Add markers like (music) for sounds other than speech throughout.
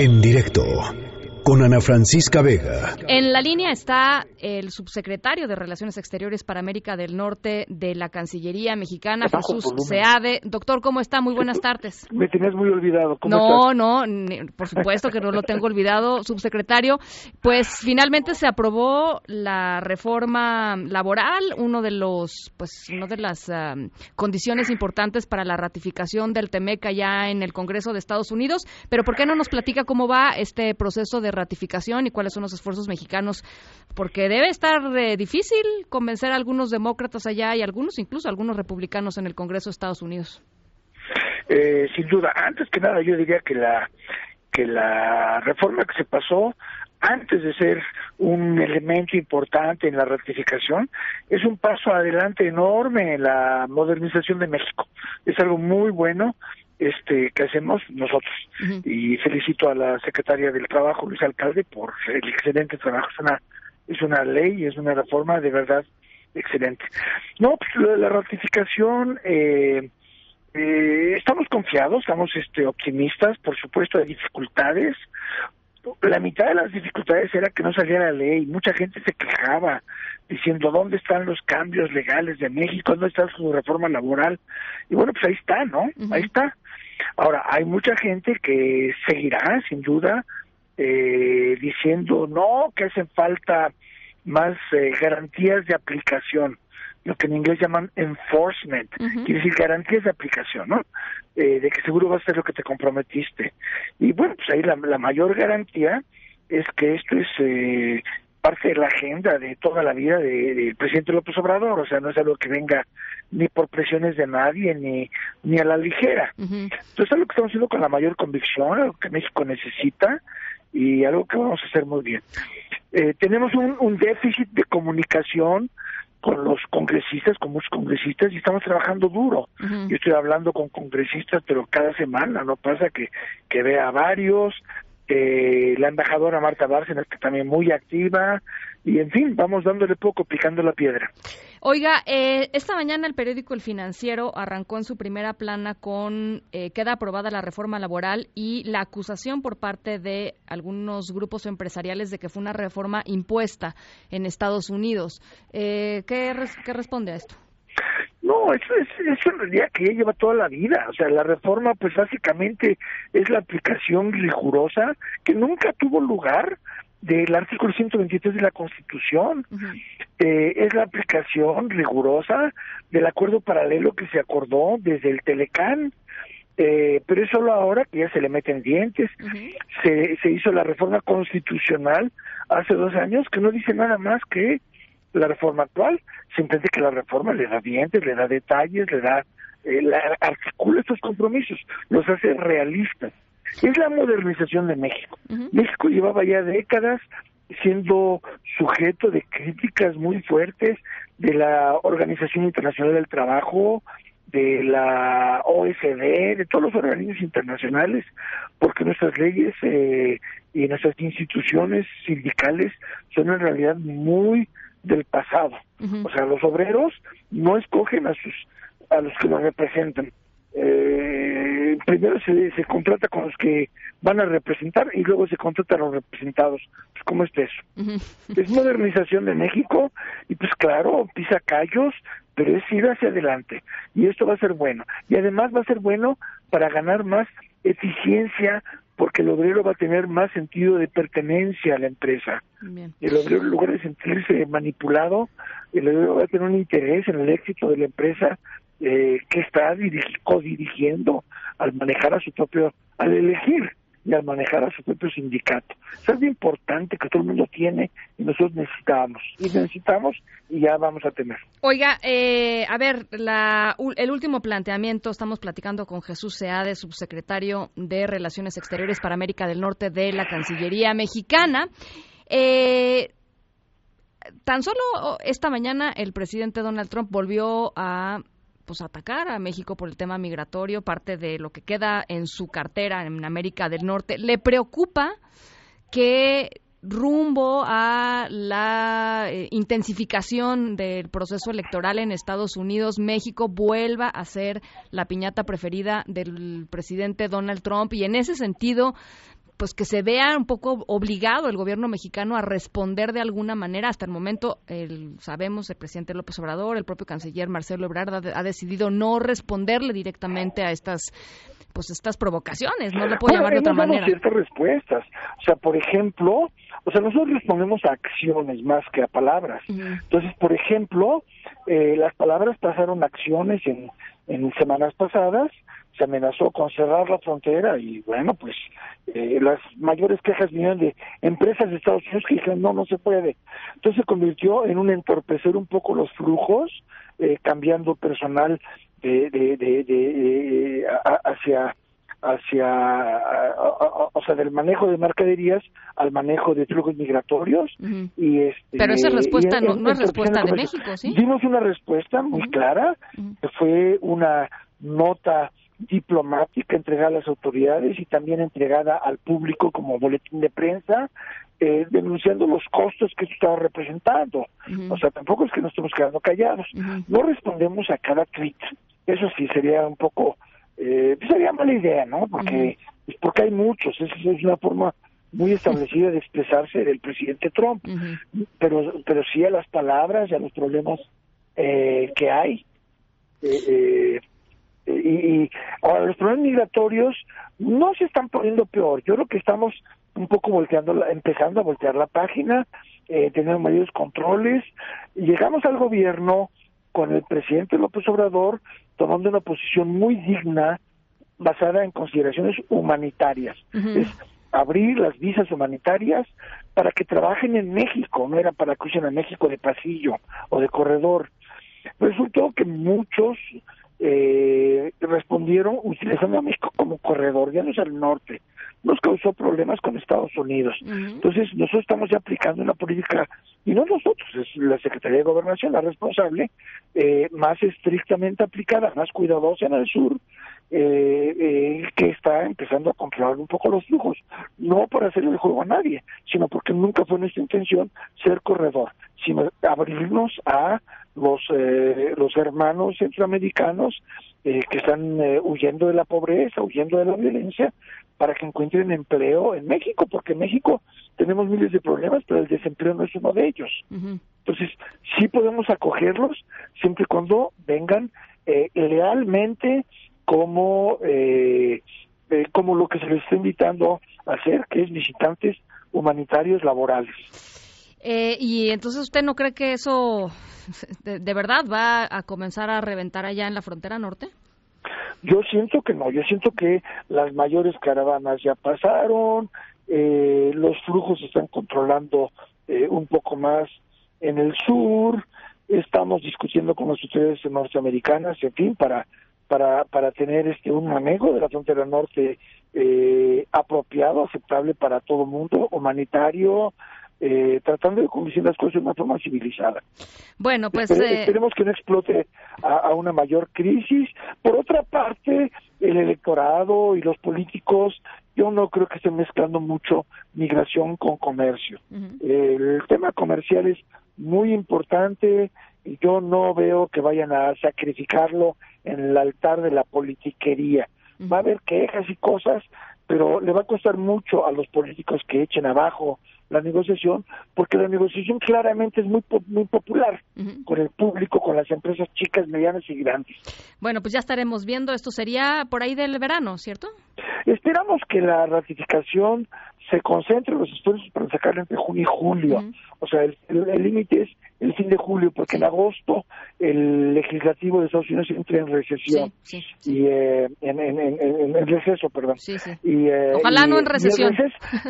En directo con Ana Francisca Vega. En la línea está el subsecretario de Relaciones Exteriores para América del Norte de la Cancillería Mexicana, Jesús Seade. Doctor, ¿cómo está? Muy buenas (laughs) tardes. Me tienes muy olvidado. ¿Cómo no, no, por supuesto que no lo tengo olvidado, subsecretario. Pues finalmente se aprobó la reforma laboral, uno de los, pues, una de las condiciones importantes para la ratificación del TEMEC ya en el Congreso de Estados Unidos. Pero ¿por qué no nos platica cómo va este proceso de ratificación y cuáles son los esfuerzos mexicanos, porque debe estar eh, difícil convencer a algunos demócratas allá y algunos, incluso algunos republicanos en el Congreso de Estados Unidos. Eh, sin duda, antes que nada yo diría que la que la reforma que se pasó antes de ser un elemento importante en la ratificación, es un paso adelante enorme en la modernización de México. Es algo muy bueno este que hacemos nosotros. Y felicito a la secretaria del trabajo Luis Alcalde por el excelente trabajo. Es una es una ley es una reforma de verdad excelente. No pues la ratificación eh, eh, estamos confiados estamos este optimistas por supuesto hay dificultades. La mitad de las dificultades era que no saliera la ley. Mucha gente se quejaba diciendo dónde están los cambios legales de México, dónde está su reforma laboral. Y bueno, pues ahí está, ¿no? Ahí está. Ahora, hay mucha gente que seguirá, sin duda, eh, diciendo no, que hacen falta más eh, garantías de aplicación, lo que en inglés llaman enforcement, quiere decir garantías de aplicación, ¿no? Eh, de que seguro va a ser lo que te comprometiste. Y bueno, pues ahí la, la mayor garantía es que esto es eh, parte de la agenda de toda la vida del presidente López Obrador, o sea, no es algo que venga ni por presiones de nadie ni ni a la ligera. Entonces, es algo que estamos haciendo con la mayor convicción, algo que México necesita y algo que vamos a hacer muy bien. Eh, tenemos un, un déficit de comunicación con los congresistas, con muchos congresistas, y estamos trabajando duro. Yo estoy hablando con congresistas, pero cada semana, no pasa que, que vea varios, eh, la embajadora Marta Bárcenas, que también muy activa, y en fin, vamos dándole poco, picando la piedra. Oiga, eh, esta mañana el periódico El Financiero arrancó en su primera plana con eh, queda aprobada la reforma laboral y la acusación por parte de algunos grupos empresariales de que fue una reforma impuesta en Estados Unidos. Eh, ¿qué, ¿Qué responde a esto? No, eso es, eso en realidad que ya lleva toda la vida. O sea, la reforma, pues básicamente es la aplicación rigurosa que nunca tuvo lugar del artículo 123 de la Constitución. eh, es la aplicación rigurosa del acuerdo paralelo que se acordó desde el Telecán. Eh, pero es solo ahora que ya se le meten dientes. se, se hizo la reforma constitucional hace dos años que no dice nada más que la reforma actual, simplemente que la reforma le da dientes, le da detalles, le da, eh, la, articula estos compromisos, los hace realistas. Es la modernización de México. México llevaba ya décadas siendo sujeto de críticas muy fuertes de la Organización Internacional del Trabajo, de la OSD, de todos los organismos internacionales, porque nuestras leyes eh, y nuestras instituciones sindicales son en realidad muy del pasado. O sea, los obreros no escogen a sus a los que los representan. Eh, primero se, se contrata con los que van a representar y luego se contrata a los representados. Pues, ¿Cómo es eso? Es modernización de México y pues claro, pisa callos, pero es ir hacia adelante. Y esto va a ser bueno. Y además va a ser bueno para ganar más eficiencia, porque el obrero va a tener más sentido de pertenencia a la empresa. El obrero, en lugar de sentirse manipulado, el obrero va a tener un interés en el éxito de la empresa eh, que está codirigiendo al manejar a su propio, al elegir y al manejar a su propio sindicato. Eso es importante que todo el mundo tiene y nosotros necesitamos. Y necesitamos y ya vamos a tener. Oiga, eh, a ver, la, el último planteamiento, estamos platicando con Jesús Seade, subsecretario de Relaciones Exteriores para América del Norte de la Cancillería Mexicana. Eh, tan solo esta mañana el presidente Donald Trump volvió a pues atacar a México por el tema migratorio, parte de lo que queda en su cartera en América del Norte. ¿Le preocupa que rumbo a la eh, intensificación del proceso electoral en Estados Unidos, México vuelva a ser la piñata preferida del presidente Donald Trump y en ese sentido pues que se vea un poco obligado el gobierno mexicano a responder de alguna manera. Hasta el momento, el, sabemos, el presidente López Obrador, el propio canciller Marcelo Ebrard ha, decidido no responderle directamente a estas pues estas provocaciones, no lo puedo llamar de otra manera. ciertas respuestas. O sea, por ejemplo, o sea, nosotros respondemos a acciones más que a palabras. Entonces, por ejemplo, eh, las palabras pasaron acciones en, en semanas pasadas, se amenazó con cerrar la frontera y bueno, pues eh, las mayores quejas vinieron de empresas de Estados Unidos que dijeron no, no se puede. Entonces se convirtió en un entorpecer un poco los flujos, eh, cambiando personal de, de, de, de hacia hacia, o sea, del manejo de mercaderías al manejo de flujos migratorios. y este, Pero esa respuesta no, es respuesta de México, ¿sí? Dimos una respuesta muy clara, que fue una nota diplomática entregada a las autoridades y también entregada al público como boletín de prensa, eh, denunciando los costos que esto estaba representando. O sea, tampoco es que nos estemos quedando callados. No respondemos a cada tweet. Eso sí sería un poco eh, pues sería mala idea, ¿no? Porque, pues porque hay muchos, esa es una forma muy establecida de expresarse del presidente Trump, pero pero sí a las palabras y a los problemas eh, que hay. Eh, eh, y, ahora los problemas migratorios no se están poniendo peor. Yo creo que estamos un poco volteando, empezando a voltear la página, eh, tener mayores controles. Llegamos al gobierno con el presidente López Obrador tomando una posición muy digna basada en consideraciones humanitarias. Es abrir las visas humanitarias para que trabajen en México, no era para que usen a México de pasillo o de corredor. Resultó que muchos eh, respondieron utilizando a México como corredor, ya no es al norte, nos causó problemas con Estados Unidos. Entonces, nosotros estamos ya aplicando una política, y no nosotros, es la Secretaría de Gobernación la responsable, eh, más estrictamente aplicada, más cuidadosa en el sur, eh, eh, que está empezando a controlar un poco los flujos, no por hacer el juego a nadie, sino porque nunca fue nuestra intención ser corredor, sino abrirnos a los, eh, los hermanos centroamericanos eh, que están eh, huyendo de la pobreza, huyendo de la violencia, para que encuentren empleo en México, porque en México tenemos miles de problemas, pero el desempleo no es uno de ellos. Entonces, sí podemos acogerlos siempre y cuando vengan lealmente como, eh, como lo que se les está invitando a hacer, que es visitantes humanitarios laborales. y entonces usted no cree que eso (laughs) de, verdad va a comenzar a reventar allá en la frontera norte? Yo siento que no, yo siento que las mayores caravanas ya pasaron, eh, los flujos se están controlando eh, un poco más en el sur, estamos discutiendo con las autoridades norteamericanas, en fin, para para para tener este un manejo de la frontera norte eh, apropiado, aceptable para todo el mundo, humanitario, eh, tratando de conducir las cosas de una forma civilizada. Bueno, pues... Eh, esperemos que no explote a, una mayor crisis. Por otra parte, el electorado y los políticos, yo no creo que estén mezclando mucho migración con comercio. El tema comercial es muy importante yo no veo que vayan a sacrificarlo en el altar de la politiquería. Va a haber quejas y cosas, pero le va a costar mucho a los políticos que echen abajo la negociación, porque la negociación claramente es muy muy popular con el público, con las empresas chicas, medianas y grandes. Bueno, pues ya estaremos viendo. Esto sería por ahí del verano, ¿cierto? Esperamos que la ratificación se concentre en los esfuerzos para sacarlo entre junio y julio. O sea, el límite es el fin de julio, porque en agosto el legislativo de Estados Unidos entra en recesión. y eh, en, en, en, receso, perdón. Y, eh, Ojalá no en recesión.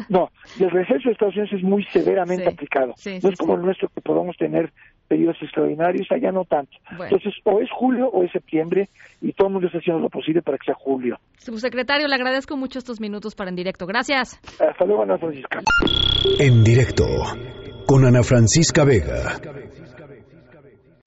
no, el receso de Estados Unidos es muy severamente aplicado. no es como el nuestro que podamos tener periodos extraordinarios, allá no tanto. Entonces, o es julio o es septiembre y todo el mundo está haciendo lo posible para que sea julio. Subsecretario, le agradezco mucho estos minutos para En Directo. Gracias. Hasta luego, Ana Francisca. En Directo, con Ana Francisca Vega.